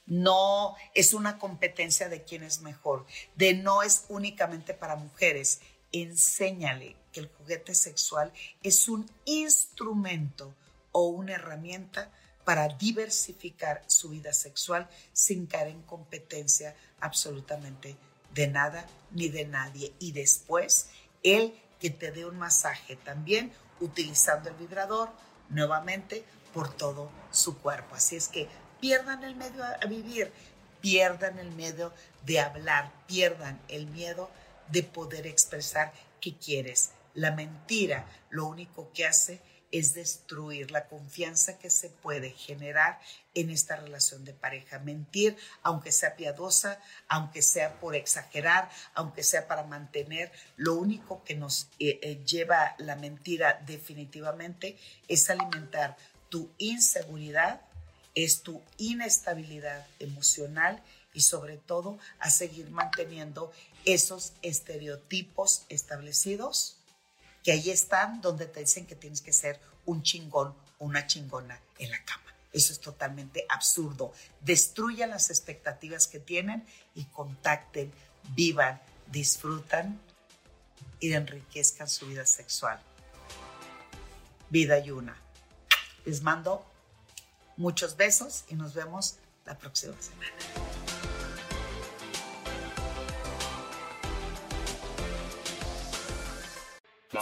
no es una competencia de quién es mejor, de no es únicamente para mujeres. Enséñale que el juguete sexual es un instrumento o una herramienta para diversificar su vida sexual sin caer en competencia absolutamente de nada ni de nadie. Y después, él que te dé un masaje también utilizando el vibrador nuevamente por todo su cuerpo. Así es que pierdan el miedo a vivir, pierdan el miedo de hablar, pierdan el miedo de poder expresar qué quieres la mentira lo único que hace es destruir la confianza que se puede generar en esta relación de pareja. Mentir, aunque sea piadosa, aunque sea por exagerar, aunque sea para mantener, lo único que nos eh, eh, lleva la mentira definitivamente es alimentar tu inseguridad, es tu inestabilidad emocional y sobre todo a seguir manteniendo esos estereotipos establecidos que ahí están donde te dicen que tienes que ser un chingón una chingona en la cama. Eso es totalmente absurdo. Destruyan las expectativas que tienen y contacten, vivan, disfrutan y enriquezcan su vida sexual. Vida y una. Les mando muchos besos y nos vemos la próxima semana.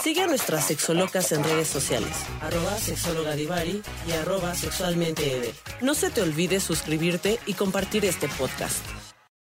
Sigue a nuestras sexolocas en redes sociales, arroba sexóloga Divari y arroba sexualmente No se te olvide suscribirte y compartir este podcast.